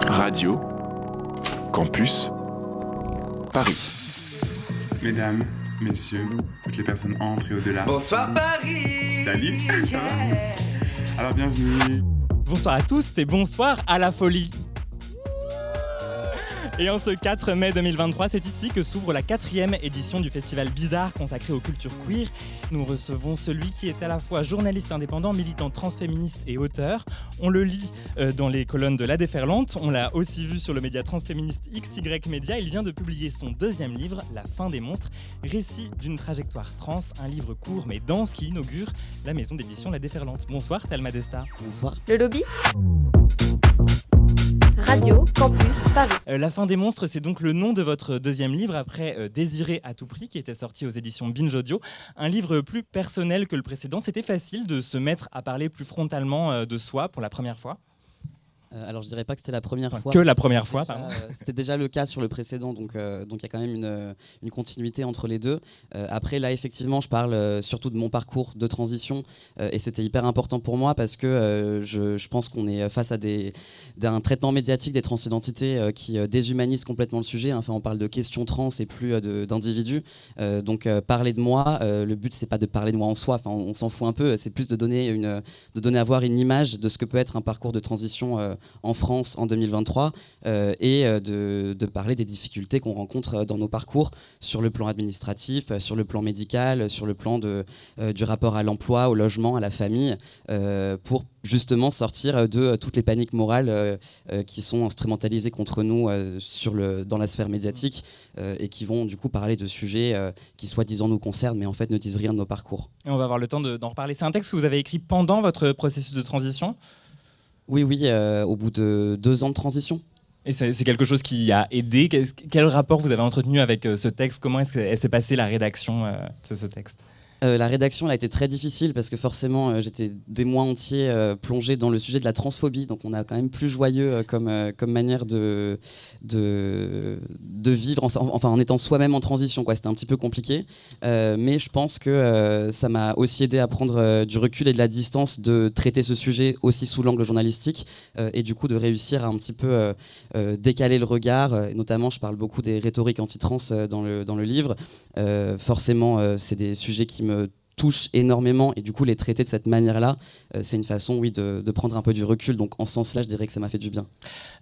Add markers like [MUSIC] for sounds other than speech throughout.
Radio Campus Paris. Mesdames, messieurs, toutes les personnes entrent et au-delà. Bonsoir Paris Salut ça va Alors bienvenue. Bonsoir à tous et bonsoir à la folie. Et en ce 4 mai 2023, c'est ici que s'ouvre la quatrième édition du festival Bizarre consacré aux cultures queer. Nous recevons celui qui est à la fois journaliste indépendant, militant transféministe et auteur. On le lit euh, dans les colonnes de La Déferlante. On l'a aussi vu sur le média transféministe XY Media. Il vient de publier son deuxième livre, La fin des monstres, récit d'une trajectoire trans, un livre court mais dense qui inaugure la maison d'édition La Déferlante. Bonsoir Thelma Desta. Bonsoir. Le lobby? Radio Campus Paris. Euh, La fin des monstres, c'est donc le nom de votre deuxième livre après euh, Désirer à tout prix, qui était sorti aux éditions Binge Audio. Un livre plus personnel que le précédent. C'était facile de se mettre à parler plus frontalement euh, de soi pour la première fois. Euh, alors je dirais pas que c'était la première Enfin, fois. que la première fois, Déjà, pardon. euh, C'était déjà le cas sur le précédent, donc euh, donc il y a quand même une, une continuité entre les deux. Après là, effectivement, je parle surtout de mon parcours de transition et c'était hyper important pour moi parce que je, je pense qu'on est face à des d'un traitement médiatique des transidentités qui déshumanise complètement le sujet. Enfin, on parle de questions trans et plus d'individus. Donc parler de moi, le but c'est pas de parler de moi en soi. Enfin, on, on s'en fout un peu. C'est plus de donner une de donner à voir une image de ce que peut être un parcours de transition en France en 2023 euh, et euh, de, parler des difficultés qu'on rencontre euh, dans nos parcours sur le plan administratif, sur le plan médical, sur le plan du rapport à l'emploi, au logement, à la famille, pour justement sortir de toutes les paniques morales qui sont instrumentalisées contre nous dans la sphère médiatique et qui vont du coup parler de sujets qui soi-disant nous concernent mais en fait ne disent rien de nos parcours. Et on va avoir le temps de- d'en reparler. C'est un texte que vous avez écrit pendant votre processus de transition. Oui, oui, euh, au bout de deux ans de transition. Et c'est quelque chose qui a aidé. Quel rapport vous avez entretenu avec euh, ce texte? Comment est-ce qu'elle s'est passée la rédaction euh, de ce texte? Euh, la rédaction elle a été très difficile parce que forcément euh, j'étais des mois entiers euh, plongé dans le sujet de la transphobie. Donc on a quand même plus joyeux euh, comme, comme manière de, de, vivre en, enfin, en étant soi-même en transition c'était un petit peu compliqué. Mais je pense que ça m'a aussi aidé à prendre du recul et de la distance de traiter ce sujet aussi sous l'angle journalistique et du coup de réussir à un petit peu décaler le regard. Notamment je parle beaucoup des rhétoriques anti-trans dans, le, dans le livre. Forcément, c'est des sujets qui me touchent énormément et du coup les traiter de cette manière-là, euh, c'est une façon, oui, de, de prendre un peu du recul. Donc en ce sens-là, je dirais que ça m'a fait du bien.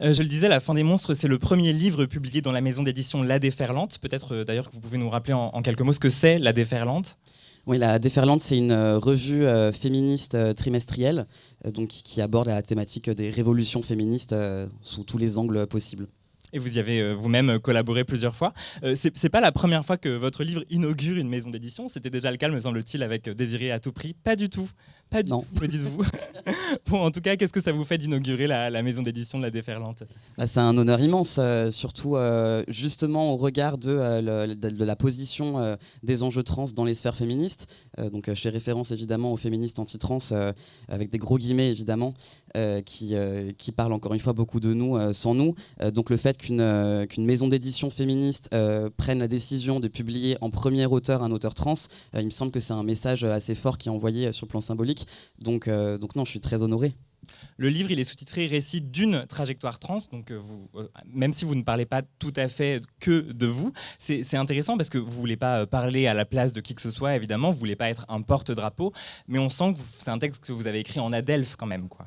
Euh, je le disais, La fin des monstres, c'est le premier livre publié dans la maison d'édition La Déferlante. Peut-être euh, d'ailleurs que vous pouvez nous rappeler en, en quelques mots ce que c'est La Déferlante? Oui, la Déferlante, c'est une revue féministe trimestrielle, donc qui, aborde la thématique des révolutions féministes sous tous les angles possibles. Et vous y avez euh, vous-même collaboré plusieurs fois. Euh, c'est pas la première fois que votre livre inaugure une maison d'édition. C'était déjà le cas, me semble-t-il, avec euh, Désiré à tout prix. Pas du tout. Pas du Non. tout, me dites-vous. [LAUGHS] bon, en tout cas, qu'est-ce que ça vous fait d'inaugurer la, la maison d'édition de La Déferlante? Bah, c'est un honneur immense, euh, surtout euh, justement au regard de, euh, le- de- de la position euh, des enjeux trans dans les sphères féministes. Euh, donc, euh, je fais référence évidemment aux féministes anti-trans, euh, avec des gros guillemets évidemment, euh, qui, euh, qui parlent encore une fois beaucoup de nous euh, sans nous. Euh, donc, le fait qu'une euh, qu'une maison d'édition féministe euh, prenne la décision de publier en premier auteur un auteur trans, euh, il me semble que c'est un message assez fort qui est envoyé euh, sur le plan symbolique. Donc, euh, donc non, je suis très honoré. Le livre, il est sous-titré Récit d'une trajectoire trans. Donc, euh, vous, euh, même si vous ne parlez pas tout à fait que de vous, c'est intéressant parce que vous voulez pas parler à la place de qui que ce soit, évidemment. Vous voulez pas être un porte-drapeau. Mais on sent que c'est un texte que vous avez écrit en adelphes quand même. Quoi.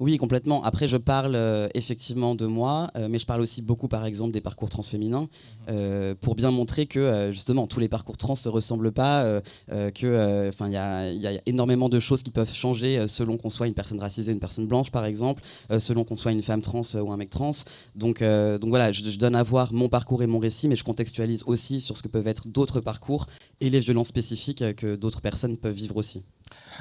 Oui, complètement. Après, je parle euh, effectivement de moi, euh, mais je parle aussi beaucoup, par exemple, des parcours transféminins, euh, pour bien montrer que, justement, tous les parcours trans ne se ressemblent pas, que, enfin, il y a, il y a énormément de choses qui peuvent changer selon qu'on soit une personne racisée, une personne blanche, par exemple, selon qu'on soit une femme trans ou un mec trans. Donc, donc voilà, je, je donne à voir mon parcours et mon récit, mais je contextualise aussi sur ce que peuvent être d'autres parcours et les violences spécifiques que d'autres personnes peuvent vivre aussi.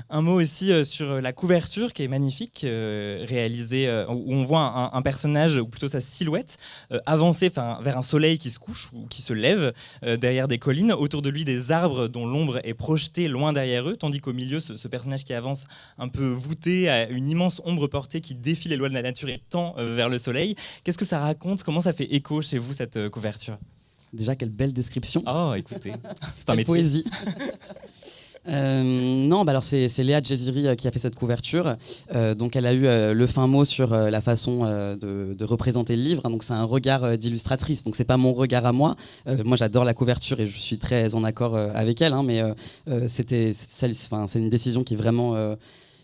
Un mot aussi euh, sur la couverture qui est magnifique, euh, réalisée euh, où on voit un, un personnage, ou plutôt sa silhouette, euh, avancer vers un soleil qui se couche ou qui se lève euh, derrière des collines, autour de lui des arbres dont l'ombre est projetée loin derrière eux, tandis qu'au milieu, ce, ce personnage qui avance un peu voûté, à une immense ombre portée qui défie les lois de la nature et tend euh, vers le soleil. Qu'est-ce que ça raconte? Comment ça fait écho chez vous cette euh, couverture? Déjà, quelle belle description. Oh, écoutez, c'est un métier. poésie. [LAUGHS] Euh, non, bah alors c'est Léa Djeziri euh, qui a fait cette couverture. Euh, donc elle a eu euh, le fin mot sur euh, la façon euh, de, de représenter le livre. hein. donc c'est un regard d'illustratrice. Donc c'est pas mon regard à moi. Moi j'adore la couverture et je suis très en accord avec elle. hein, mais c'était c'est une décision qui vraiment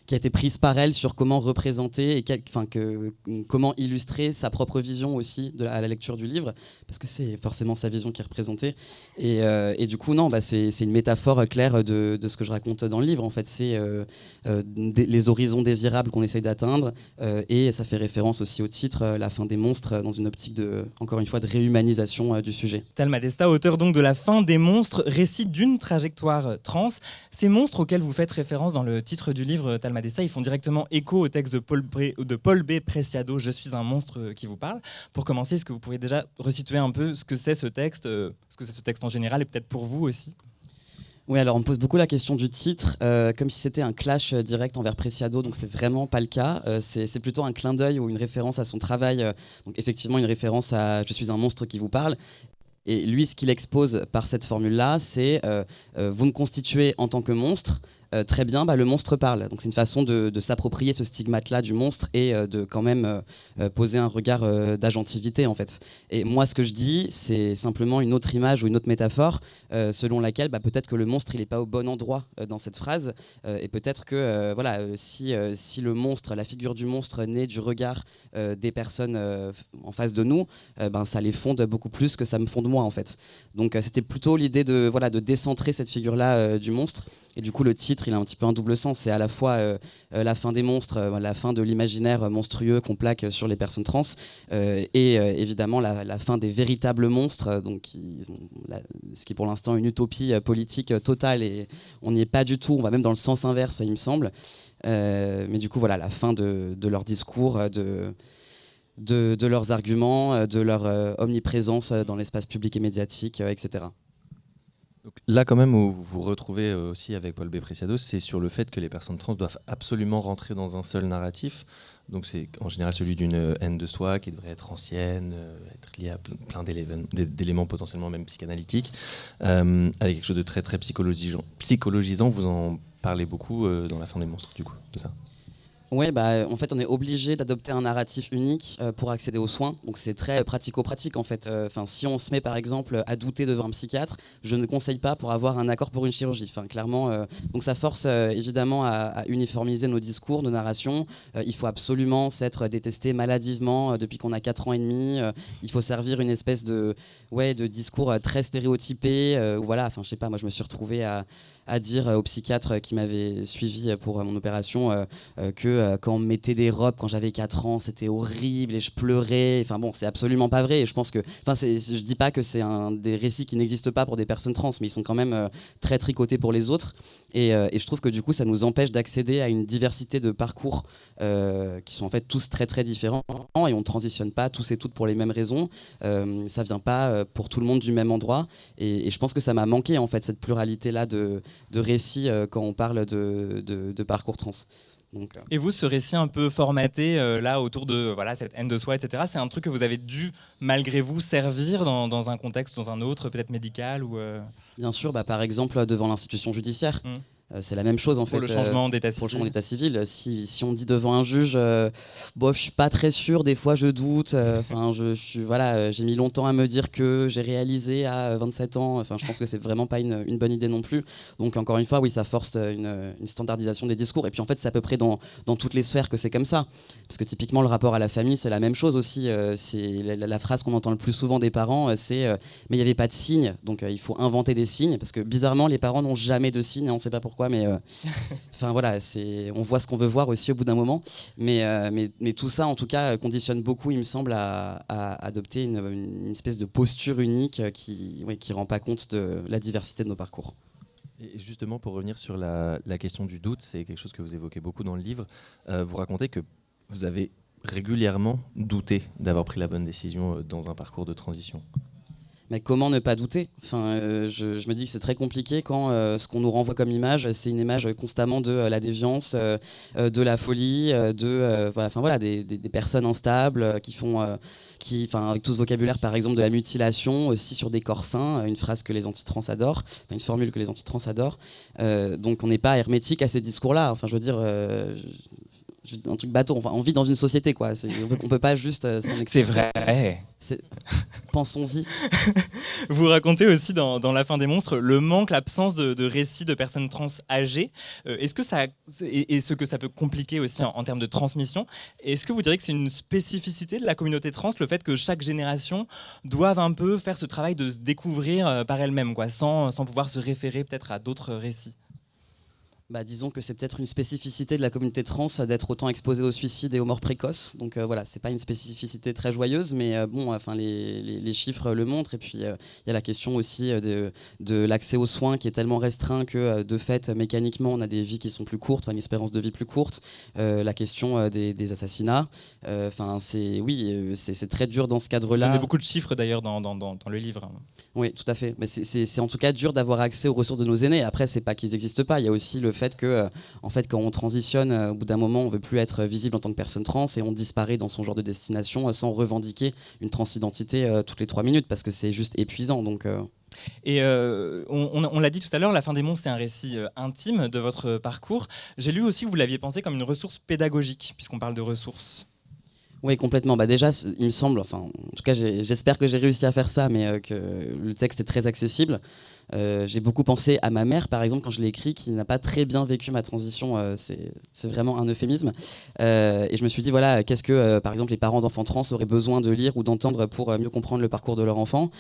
qui a été prise par elle sur comment représenter et quel- que, comment illustrer sa propre vision aussi à la lecture du livre, parce que c'est forcément sa vision qui est représentée. Et, euh, et du coup, non, bah, c'est une métaphore claire de, de ce que je raconte dans le livre. En fait, c'est euh, euh, les horizons désirables qu'on essaye d'atteindre, euh, et ça fait référence aussi au titre, euh, La fin des monstres, euh, dans une optique de, encore une fois, de réhumanisation euh, du sujet. Talma Desta, auteur donc de La fin des monstres, récit d'une trajectoire euh, trans. Ces monstres auxquels vous faites référence dans le titre du livre euh, Talma Desta, ils font directement écho au texte de Paul, B. Preciado, Je suis un monstre euh, qui vous parle. Pour commencer, est-ce que vous pourriez déjà resituer un peu ce que c'est ce texte, euh, ce que c'est ce texte en général et peut-être pour vous aussi? Oui, alors on pose beaucoup la question du titre, euh, comme si c'était un clash direct envers Preciado, donc c'est vraiment pas le cas. C'est plutôt un clin d'œil ou une référence à son travail. donc effectivement, une référence à Je suis un monstre qui vous parle. Et lui, ce qu'il expose par cette formule-là, c'est vous me constituez en tant que monstre. Euh, très bien, bah, le monstre parle. Donc c'est une façon de, s'approprier ce stigmate-là du monstre et euh, de quand même euh, poser un regard d'agentivité en fait. Et moi, ce que je dis, c'est simplement une autre image ou une autre métaphore selon laquelle bah, peut-être que le monstre il n'est pas au bon endroit dans cette phrase et peut-être que voilà si, si le monstre, la figure du monstre naît du regard des personnes en face de nous, ben ça les fonde beaucoup plus que ça me fonde moi en fait. Donc c'était plutôt l'idée de voilà de décentrer cette figure là du monstre et du coup le titre il a un petit peu un double sens, c'est à la fois euh, euh, la fin des monstres, euh, la fin de l'imaginaire monstrueux qu'on plaque sur les personnes trans et évidemment la, fin des véritables monstres, donc ce qui est pour l'instant une utopie politique totale et on n'y est pas du tout, on va même dans le sens inverse il me semble. Mais du coup voilà la fin de, de leur discours, de, leurs arguments, de leur omniprésence dans l'espace public et médiatique, etc. Là, quand même, où vous vous retrouvez euh, aussi avec Paul B. Preciado, c'est sur le fait que les personnes trans doivent absolument rentrer dans un seul narratif. Donc c'est en général celui d'une euh, haine de soi qui devrait être ancienne, euh, être liée à ple- plein d'éléments- d'é- d'éléments potentiellement même psychanalytiques, avec quelque chose de très très psychologisant. Vous en parlez beaucoup dans La fin des monstres, du coup, de ça. Oui, bah, en fait, on est obligé d'adopter un narratif unique euh, pour accéder aux soins. Donc, c'est très pratico-pratique, en fait. Euh, si on se met, par exemple, à douter devant un psychiatre, je ne conseille pas pour avoir un accord pour une chirurgie. Enfin, clairement, euh, donc ça force évidemment à, uniformiser nos discours, nos narrations. Il faut absolument s'être détesté maladivement depuis qu'on a 4 ans et demi. Il faut servir une espèce de, ouais, de discours très stéréotypé. voilà, enfin, je sais pas, moi, je me suis retrouvé à à dire euh, au psychiatre qui m'avait suivi euh, pour euh, mon opération euh, euh, que euh, quand on me mettait des robes quand j'avais 4 ans, c'était horrible et je pleurais. Enfin bon, c'est absolument pas vrai. Et je pense que, enfin, je dis pas que c'est un des récits qui n'existent pas pour des personnes trans, mais ils sont quand même euh, très tricotés pour les autres. Et, euh, et je trouve que du coup, ça nous empêche d'accéder à une diversité de parcours euh, qui sont en fait tous très très différents et on transitionne pas tous et toutes pour les mêmes raisons. Euh, ça vient pas euh, pour tout le monde du même endroit. Et, je pense que ça m'a manqué en fait cette pluralité là de, récits quand on parle de parcours trans. Donc, Et vous, ce récit un peu formaté, euh, là, autour de voilà, cette haine de soi, etc., c'est un truc que vous avez dû, malgré vous, servir dans, dans un contexte, dans un autre, peut-être médical ou euh, Bien sûr, bah, par exemple, devant l'institution judiciaire. Mm. Euh, c'est la même chose en pour fait. le euh, changement d'état pour le changement d'état civil, si, si on dit devant un juge, euh, bon, je suis pas très sûr, des fois je doute. euh, Enfin, je, je suis voilà, euh, j'ai mis longtemps à me dire que j'ai réalisé à 27 ans. Enfin, je pense que c'est vraiment pas une, une bonne idée non plus. Donc encore une fois, oui, ça force euh, une, une standardisation des discours. Et puis en fait, c'est à peu près dans, dans toutes les sphères que c'est comme ça. Parce que typiquement, le rapport à la famille, c'est la même chose aussi. euh, c'est la, la- la phrase qu'on entend le plus souvent des parents, euh, c'est euh, mais il n'y avait pas de signes, donc euh, il faut inventer des signes. Parce que bizarrement, les parents n'ont jamais de signes. et On ne sait pas pourquoi, mais euh, [LAUGHS] Enfin voilà, c'est, on voit ce qu'on veut voir aussi au bout d'un moment. Mais, euh, mais, mais tout ça, en tout cas, conditionne beaucoup, il me semble, à, à adopter une, une espèce de posture unique qui ne qui rend pas compte de la diversité de nos parcours. Et justement, pour revenir sur la, la question du doute, c'est quelque chose que vous évoquez beaucoup dans le livre. Euh, vous racontez que vous avez régulièrement douté d'avoir pris la bonne décision dans un parcours de transition. Mais comment ne pas douter? Enfin, je, me dis que c'est très compliqué quand ce qu'on nous renvoie comme image, c'est une image constamment de la déviance, de la folie, de voilà, enfin, voilà, des, des, personnes instables qui font qui, enfin, avec tout ce vocabulaire, par exemple, de la mutilation, aussi sur des corps sains, une phrase que les antitrans adorent, une formule que les antitrans adorent. Euh, donc on n'est pas hermétique à ces discours-là. Enfin, je veux dire, euh, un truc bateau. Enfin, on vit dans une société, quoi. On peut, pas juste. Euh, c'est vrai. Pensons-y. [LAUGHS] Vous racontez aussi dans, La fin des monstres le manque, l'absence de, récits de personnes trans âgées. Euh, est-ce que ça et, ce que ça peut compliquer aussi en, termes de transmission Est-ce que vous diriez que c'est une spécificité de la communauté trans, le fait que chaque génération doive un peu faire ce travail de se découvrir euh, par elle-même, quoi, sans, sans pouvoir se référer peut-être à d'autres récits? Bah, disons que c'est peut-être une spécificité de la communauté trans d'être autant exposée au suicide et aux morts précoces. Donc euh, voilà, c'est pas une spécificité très joyeuse, mais euh, bon, enfin les, les, chiffres le montrent. Et puis euh, il y a la question aussi de, de l'accès aux soins qui est tellement restreint que de fait mécaniquement on a des vies qui sont plus courtes, une espérance de vie plus courte. la question des, des, assassinats, enfin c'est oui, c'est très dur dans ce cadre-là. Il y a beaucoup de chiffres d'ailleurs dans, dans, dans, le livre. Oui, tout à fait. Mais c'est en tout cas dur d'avoir accès aux ressources de nos aînés. Après, c'est pas qu'ils n'existent pas. Il y a aussi le fait que, euh, en fait, quand on transitionne, euh, au bout d'un moment, on veut plus être visible en tant que personne trans et on disparaît dans son genre de destination euh, sans revendiquer une transidentité toutes les trois minutes parce que c'est juste épuisant. Donc. Et on, l'a dit tout à l'heure, La fin des mondes, c'est un récit intime de votre parcours. J'ai lu aussi que vous l'aviez pensé comme une ressource pédagogique, puisqu'on parle de ressources. Oui, complètement. Bah déjà, il me semble, enfin, en tout cas, j'espère que j'ai réussi à faire ça, mais que le texte est très accessible. Euh, j'ai beaucoup pensé à ma mère, par exemple, quand je l'ai écrit, qui n'a pas très bien vécu ma transition. Euh, c'est vraiment un euphémisme. Euh, et je me suis dit, voilà, qu'est-ce que, par exemple, les parents d'enfants trans auraient besoin de lire ou d'entendre pour mieux comprendre le parcours de leur enfant.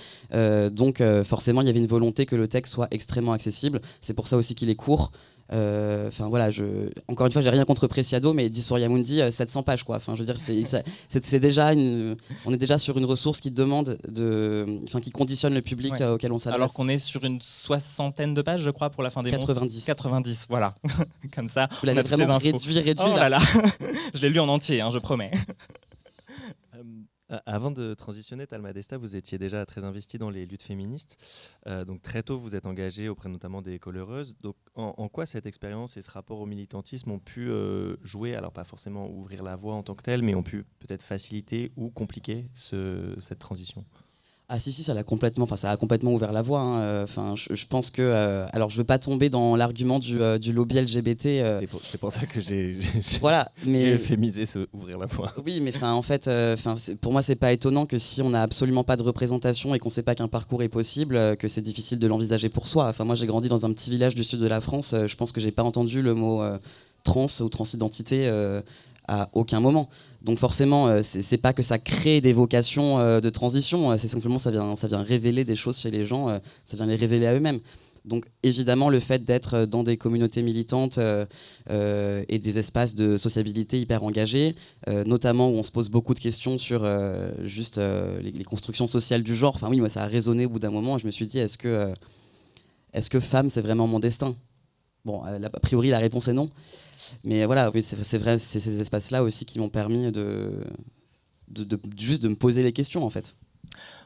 donc, forcément, il y avait une volonté que le texte soit extrêmement accessible. C'est pour ça aussi qu'il est court. Euh, enfin voilà, je, encore une fois, j'ai rien contre Preciado, mais Dysphoria Mundi, 700 pages quoi. Enfin, je veux dire, [LAUGHS] c'est déjà une, on est déjà sur une ressource qui demande de, enfin qui conditionne le public euh, auquel on s'adresse. Alors qu'on est sur une soixantaine de pages, je crois, pour la fin des 90. 90, voilà. [LAUGHS] Comme ça. Vous l'avez vraiment réduit, réduit. Oh là là. [LAUGHS] je l'ai lu en entier, hein, je promets. Euh, avant de transitionner, Talma Desta, vous étiez déjà très investi dans les luttes féministes. Euh, donc très tôt, vous êtes engagé auprès notamment des coloreuses. Donc en, quoi cette expérience et ce rapport au militantisme ont pu euh, jouer, alors pas forcément ouvrir la voie en tant que telle, mais ont pu peut-être faciliter ou compliquer cette transition? Ah si si ça l'a complètement enfin ça a complètement ouvert la voie hein. euh, enfin je, pense que euh, alors je veux pas tomber dans l'argument du, euh, du, lobby LGBT c'est pour, ça que j'ai [LAUGHS] voilà mais euphémisé ce ouvrir la voie oui mais enfin en fait enfin pour moi c'est pas étonnant que si on n'a absolument pas de représentation et qu'on sait pas qu'un parcours est possible que c'est difficile de l'envisager pour soi enfin moi j'ai grandi dans un petit village du sud de la France je pense que j'ai pas entendu le mot trans ou transidentité à aucun moment. Donc forcément, euh, c'est pas que ça crée des vocations euh, de transition, euh, c'est simplement ça vient, ça vient révéler des choses chez les gens, ça vient les révéler à eux-mêmes. Donc évidemment, le fait d'être dans des communautés militantes et des espaces de sociabilité hyper engagés, notamment où on se pose beaucoup de questions sur juste les, constructions sociales du genre, enfin oui, moi ça a résonné au bout d'un moment, je me suis dit, est-ce que, est-ce que femme, c'est vraiment mon destin? Bon, a priori, la réponse est non. Mais voilà, oui, c'est vrai, c'est ces espaces-là aussi qui m'ont permis de, de, juste de me poser les questions, en fait.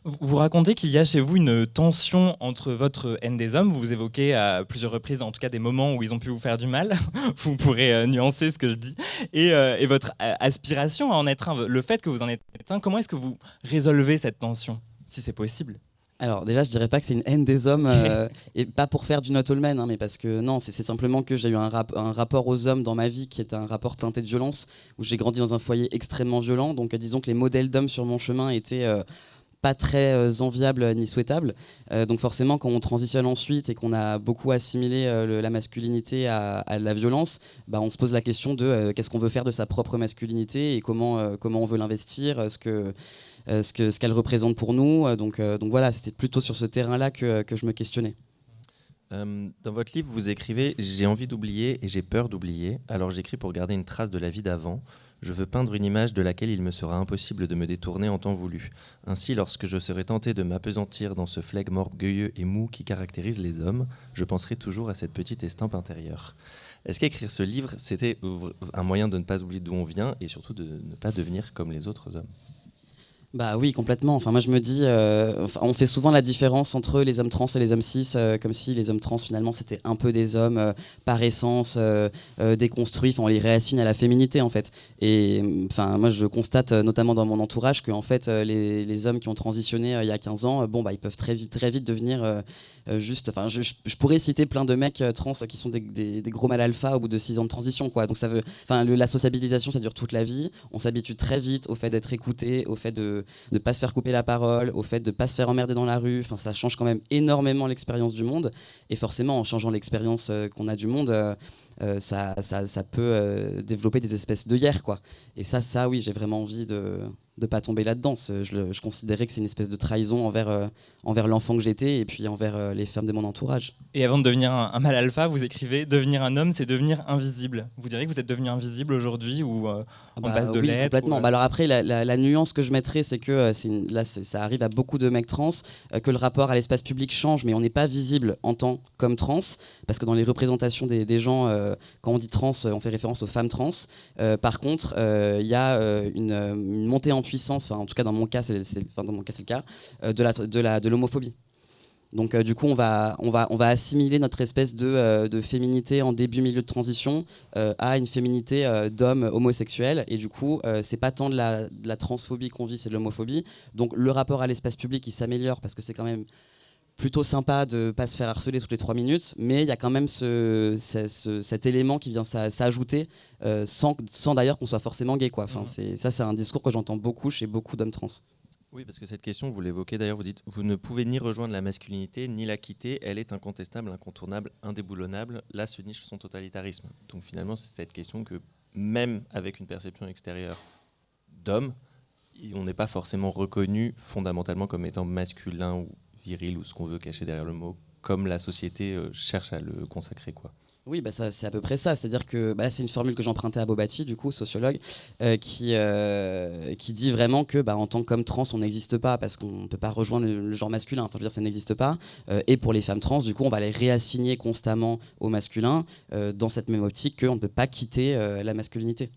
Vous racontez qu'il y a chez vous une tension entre votre haine des hommes. Vous évoquez à plusieurs reprises, en tout cas, des moments où ils ont pu vous faire du mal. [LAUGHS] vous pourrez euh, nuancer ce que je dis. Et, euh, et votre aspiration à en être un, le fait que vous en êtes un, comment est-ce que vous résolvez cette tension, si c'est possible? Alors déjà, je dirais pas que c'est une haine des hommes, euh, [LAUGHS] et pas pour faire du not all men, hein, mais parce que non, c'est simplement que j'ai eu un, un, rapport aux hommes dans ma vie qui est un rapport teinté de violence, où j'ai grandi dans un foyer extrêmement violent, donc disons que les modèles d'hommes sur mon chemin étaient euh, pas très euh, enviables ni souhaitables. donc forcément, quand on transitionne ensuite et qu'on a beaucoup assimilé la masculinité à, la violence, bah, on se pose la question de qu'est-ce qu'on veut faire de sa propre masculinité et comment, comment on veut l'investir, ce que euh, ce qu'elle représente pour nous. Euh, donc, euh, donc voilà, c'était plutôt sur ce terrain-là que, que, je me questionnais. dans votre livre, vous écrivez J'ai envie d'oublier et j'ai peur d'oublier, alors j'écris pour garder une trace de la vie d'avant. Je veux peindre une image de laquelle il me sera impossible de me détourner en temps voulu. Ainsi, lorsque je serai tenté de m'apesantir dans ce flegme orgueilleux et mou qui caractérise les hommes, je penserai toujours à cette petite estampe intérieure. Est-ce qu'écrire ce livre, c'était un moyen de ne pas oublier d'où on vient et surtout de ne pas devenir comme les autres hommes? Bah oui, complètement. Enfin, moi, je me dis, euh, on fait souvent la différence entre les hommes trans et les hommes cis, euh, comme si les hommes trans, finalement, c'était un peu des hommes euh, par essence, euh, euh, déconstruits. Enfin, on les réassigne à la féminité, en fait. Et enfin, moi, je constate, notamment dans mon entourage, que en fait, les, les hommes qui ont transitionné il y a 15 ans, bon, bah, ils peuvent très vite, très vite devenir juste. Enfin, je, je- pourrais citer plein de mecs euh, trans qui sont des, des- gros mal alpha au bout de 6 ans de transition, quoi. Donc ça veut, enfin, la sociabilisation, ça dure toute la vie. On s'habitue très vite au fait d'être écouté, au fait de de pas se faire couper la parole, au fait de pas se faire emmerder dans la rue. Enfin, ça change quand même énormément l'expérience du monde. Et forcément, en changeant l'expérience euh, qu'on a du monde, euh, ça, ça, ça peut euh, développer des espèces de hier, quoi. Et ça, ça, oui, j'ai vraiment envie de de pas tomber là-dedans. Je, considérais que c'est une espèce de trahison envers, euh, envers l'enfant que j'étais et puis envers les femmes de mon entourage. Et avant de devenir un, un mâle alpha, vous écrivez Devenir un homme, c'est devenir invisible. Vous direz que vous êtes devenu invisible aujourd'hui ou en base de oui, lettres complètement. ou, Bah alors après, la, la- la nuance que je mettrais, c'est que une- là, ça arrive à beaucoup de mecs trans, que le rapport à l'espace public change, mais on n'est pas visible en tant comme trans, parce que dans les représentations des, des gens, quand on dit trans, euh, on fait référence aux femmes trans. Euh, par contre, euh, il y a euh, une, euh, montée en puissance, en tout cas dans mon cas, c'est le cas, euh, de l'homophobie. Donc euh, du coup, on va, assimiler notre espèce de, euh, féminité en début, milieu de transition euh, à une féminité euh, d'homme homosexuel. Et du coup, euh, c'est pas tant de la, de la transphobie qu'on vit, c'est de l'homophobie. Donc le rapport à l'espace public, il s'améliore parce que c'est quand même plutôt sympa de pas se faire harceler toutes les trois minutes, mais il y a quand même ce, ce- ce- cet élément qui vient s'a- s'ajouter euh, sans, sans d'ailleurs qu'on soit forcément gay. Quoi. Enfin, c'est, ça, c'est un discours que j'entends beaucoup chez beaucoup d'hommes trans. Oui, parce que cette question, vous l'évoquez d'ailleurs, vous dites vous ne pouvez ni rejoindre la masculinité ni la quitter, elle est incontestable, incontournable, indéboulonnable. Là se niche son totalitarisme. Donc finalement, c'est cette question que même avec une perception extérieure d'homme, on n'est pas forcément reconnu fondamentalement comme étant masculin ou viril ou ce qu'on veut cacher derrière le mot, comme la société euh, cherche à le consacrer. quoi. Oui, bah c'est à peu près ça. C'est-à-dire que bah, c'est une formule que j'empruntais à Bobati, du coup, sociologue, euh, qui, euh, qui dit vraiment que bah, en tant qu'homme trans, on n'existe pas parce qu'on ne peut pas rejoindre le, genre masculin. Enfin, je veux dire, ça n'existe pas. Et pour les femmes trans, du coup, on va les réassigner constamment au masculin dans cette même optique qu'on ne peut pas quitter la masculinité.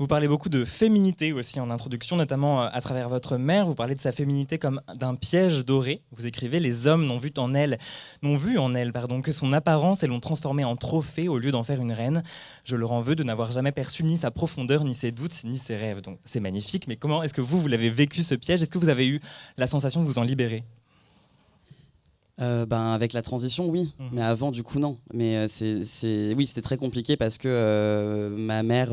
Vous parlez beaucoup de féminité aussi en introduction, notamment euh, à travers votre mère. Vous parlez de sa féminité comme d'un piège doré. Vous écrivez Les hommes n'ont vu en elle, n'ont vu en elle pardon, que son apparence et l'ont transformée en trophée au lieu d'en faire une reine. Je leur en veux de n'avoir jamais perçu ni sa profondeur, ni ses doutes, ni ses rêves. Donc c'est magnifique, mais comment est-ce que vous, vous l'avez vécu ce piège? Est-ce que vous avez eu la sensation de vous en libérer? Euh, ben, avec la transition, oui. Mhm. Mais avant, du coup, non. Mais euh, c'est, c'est- oui, c'était très compliqué parce que euh, ma mère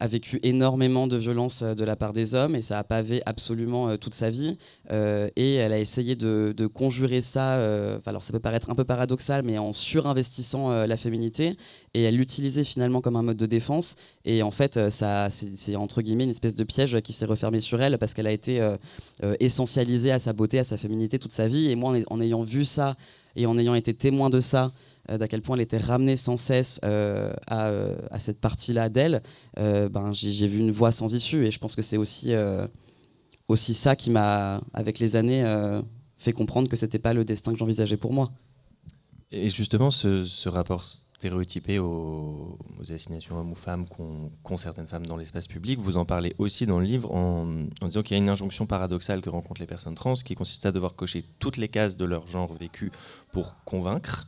a vécu énormément de violence euh, de la part des hommes et ça a pavé absolument euh, toute sa vie. Euh, et elle a essayé de, de conjurer ça. alors, ça peut paraître un peu paradoxal, mais en surinvestissant la féminité. Et elle l'utilisait finalement comme un mode de défense. Et en fait, ça, c'est, entre guillemets une espèce de piège qui s'est refermé sur elle parce qu'elle a été essentialisée à sa beauté, à sa féminité toute sa vie. Et moi, en, ay- en ayant vu ça et en ayant été témoin de ça, d'à quel point elle était ramenée sans cesse euh, à, euh, à cette partie-là d'elle, euh, ben, j'ai vu une voie sans issue. Et je pense que c'est aussi, euh, aussi ça qui m'a, avec les années, euh, fait comprendre que c'était pas le destin que j'envisageais pour moi. Et justement, ce, rapport stéréotypé aux, aux assignations hommes ou femmes qu'ont qu'ont certaines femmes dans l'espace public, vous en parlez aussi dans le livre en, en disant qu'il y a une injonction paradoxale que rencontrent les personnes trans qui consiste à devoir cocher toutes les cases de leur genre vécu pour convaincre,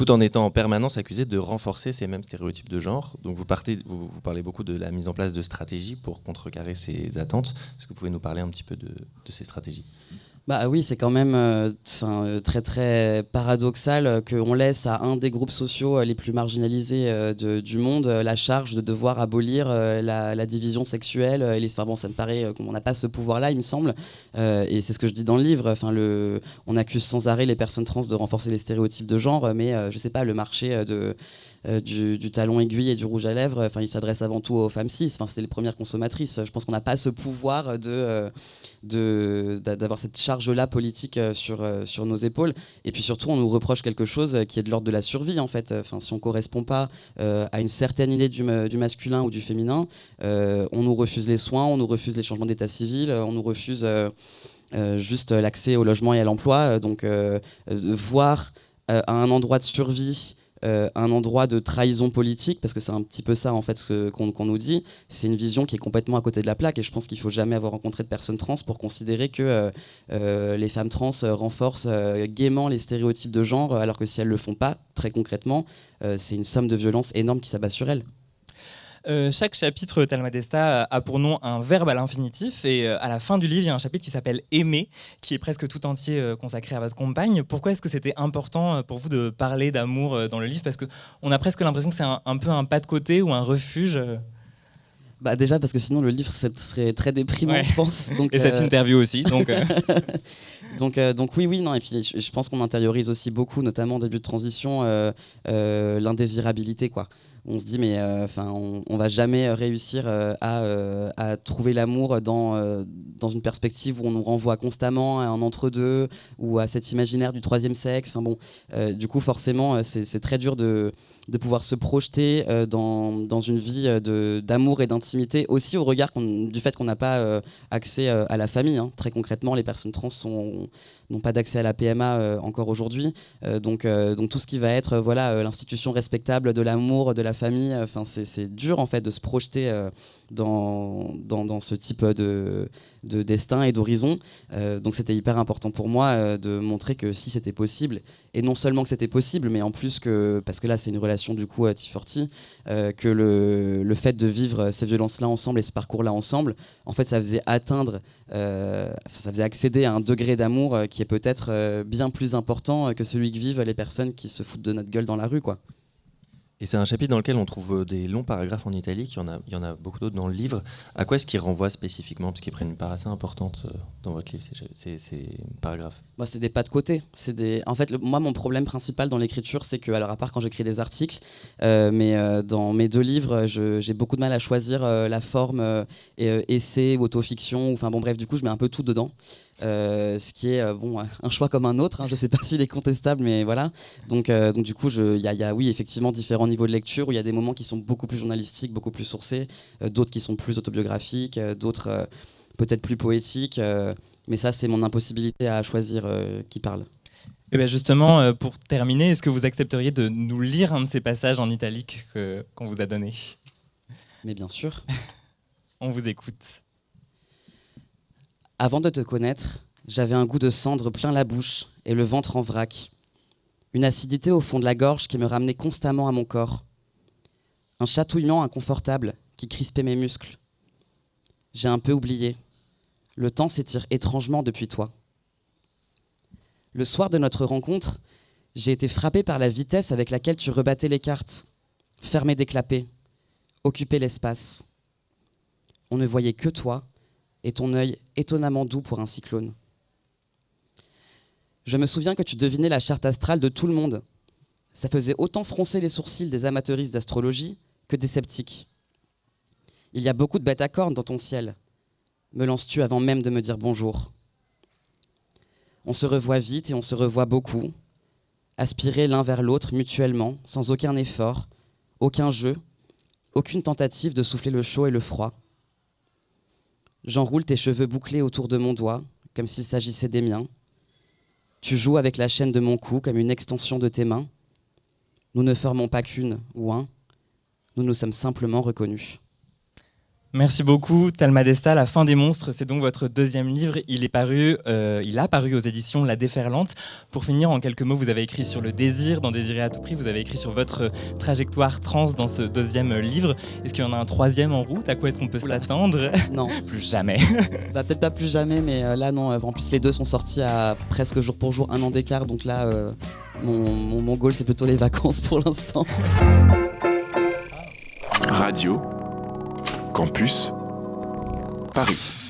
tout en étant en permanence accusé de renforcer ces mêmes stéréotypes de genre. Donc vous, partez, vous, parlez beaucoup de la mise en place de stratégies pour contrecarrer ces attentes. Est-ce que vous pouvez nous parler un petit peu de ces stratégies? Bah oui, c'est quand même euh, euh, très très paradoxal qu'on laisse à un des groupes sociaux euh, les plus marginalisés du monde la charge de devoir abolir la, division sexuelle. et les, bon, ça me paraît qu'on n'a pas ce pouvoir-là, il me semble. Et c'est ce que je dis dans le livre. Enfin, on accuse sans arrêt les personnes trans de renforcer les stéréotypes de genre, mais euh, je sais pas, le marché de euh, du, talon aiguille et du rouge à lèvres, enfin, il s'adresse avant tout aux femmes cis. Enfin, c'est les premières consommatrices. Je pense qu'on n'a pas ce pouvoir de euh, d'avoir cette charge-là politique euh, sur, sur nos épaules. Et puis surtout, on nous reproche quelque chose qui est de l'ordre de la survie, en fait. Enfin, si on ne correspond pas à une certaine idée du, ma- du masculin ou du féminin, on nous refuse les soins, on nous refuse les changements d'état civil, on nous refuse juste l'accès au logement et à l'emploi. Donc, voir à un endroit de survie euh, un endroit de trahison politique, parce que c'est un petit peu ça en fait ce qu'on nous dit. C'est une vision qui est complètement à côté de la plaque, et je pense qu'il faut jamais avoir rencontré de personnes trans pour considérer que euh, euh, les femmes trans renforcent gaiement les stéréotypes de genre, alors que si elles le font pas, très concrètement, c'est une somme de violence énorme qui s'abat sur elles. Euh, chaque chapitre Talmadesta a pour nom un verbe à l'infinitif et euh, à la fin du livre, il y a un chapitre qui s'appelle Aimer, qui est presque tout entier euh, consacré à votre compagne. Pourquoi est-ce que c'était important euh, pour vous de parler d'amour euh, dans le livre? Parce qu'on a presque l'impression que c'est un, un peu un pas de côté ou un refuge. euh, Bah déjà parce que sinon le livre serait très déprimant, Ouais. je pense. Donc, Et cette euh, interview aussi. Donc, euh, [LAUGHS] Donc, euh, donc oui, oui, non. Et puis je, pense qu'on intériorise aussi beaucoup, notamment au début de transition, euh, euh, l'indésirabilité, quoi. On se dit mais enfin, on, on va jamais réussir à, trouver l'amour dans dans une perspective où on nous renvoie constamment à un entre-deux ou à cet imaginaire du troisième sexe. Enfin bon, du coup forcément c'est très dur de de pouvoir se projeter dans, dans une vie d'amour et d'intimité aussi au regard du fait qu'on n'a pas accès à la famille. hein. Très concrètement, les personnes trans sont on, n'ont pas d'accès à la PMA euh, encore aujourd'hui. Euh, donc, euh, donc tout ce qui va être voilà l'institution respectable de l'amour, de la famille, enfin c'est dur en fait de se projeter dans, dans, dans ce type de, de destin et d'horizon. Donc c'était hyper important pour moi de montrer que si c'était possible, et non seulement que c'était possible, mais en plus que, parce que là c'est une relation du coup à T40, euh, que le, le fait de vivre ces violences-là ensemble et ce parcours-là ensemble, en fait ça faisait atteindre, ça faisait accéder à un degré d'amour euh, qui est peut-être euh, bien plus important euh, que celui que vivent les personnes qui se foutent de notre gueule dans la rue. quoi. Et c'est un chapitre dans lequel on trouve euh, des longs paragraphes en italique, il y en a, il y en a beaucoup d'autres dans le livre. À quoi est-ce qu'ils renvoient spécifiquement? Parce qu'ils prennent une part assez importante dans votre livre, ces, ces- ces paragraphes. Moi, c'est des pas de côté. C'est des. En fait, le- moi, mon problème principal dans l'écriture, c'est que, alors à part quand j'écris des articles, euh, mais euh, dans mes deux livres, j'ai beaucoup de mal à choisir euh, la forme essai ou autofiction. ou- Enfin bon, bref, du coup, je mets un peu tout dedans. Euh, ce qui est euh, bon [LAUGHS] un choix comme un autre. hein. Je sais pas s'il est contestable, mais voilà. Donc, euh, donc du coup, il y, a- il y a oui effectivement différents niveaux de lecture où il y a des moments qui sont beaucoup plus journalistiques, beaucoup plus sourcés, d'autres qui sont plus autobiographiques, d'autres peut-être plus poétiques. mais ça, c'est mon impossibilité à choisir qui parle. et ben justement, euh, pour terminer, est-ce que vous accepteriez de nous lire un de ces passages en italique que- qu'on vous a donné? Mais bien sûr. [LAUGHS] On vous écoute. Avant de te connaître, j'avais un goût de cendre plein la bouche et le ventre en vrac. Une acidité au fond de la gorge qui me ramenait constamment à mon corps. Un chatouillement inconfortable qui crispait mes muscles. J'ai un peu oublié. Le temps s'étire étrangement depuis toi. Le soir de notre rencontre, j'ai été frappé par la vitesse avec laquelle tu rebattais les cartes, fermais des clapets, occupais l'espace. On ne voyait que toi et ton œil étonnamment doux pour un cyclone. Je me souviens que tu devinais la charte astrale de tout le monde. Ça faisait autant froncer les sourcils des amateuristes d'astrologie que des sceptiques. Il y a beaucoup de bêtes à cornes dans ton ciel. Me lances-tu avant même de me dire bonjour On se revoit vite et on se revoit beaucoup, aspirés l'un vers l'autre mutuellement, sans aucun effort, aucun jeu, aucune tentative de souffler le chaud et le froid. J'enroule tes cheveux bouclés autour de mon doigt, comme s'il s'agissait des miens. Tu joues avec la chaîne de mon cou comme une extension de tes mains. Nous ne formons pas qu'une ou un. Nous nous sommes simplement reconnus. Merci beaucoup, Talma Desta. La fin des monstres, c'est donc votre deuxième livre. Il est paru, euh, il a paru aux éditions La Déferlante. Pour finir, en quelques mots, vous avez écrit sur le désir dans Désirer à tout prix. Vous avez écrit sur votre trajectoire trans dans ce deuxième livre. Est-ce qu'il y en a un troisième en route? À quoi est-ce qu'on peut s'attendre? [LAUGHS] Non, [LAUGHS] Plus jamais. [LAUGHS] bah, peut-être pas plus jamais, mais euh, là non. euh, en plus, les deux sont sortis à presque jour pour jour, un an d'écart. Donc là, euh, mon, mon, mon goal, c'est plutôt les vacances pour l'instant. Radio. Campus. Paris.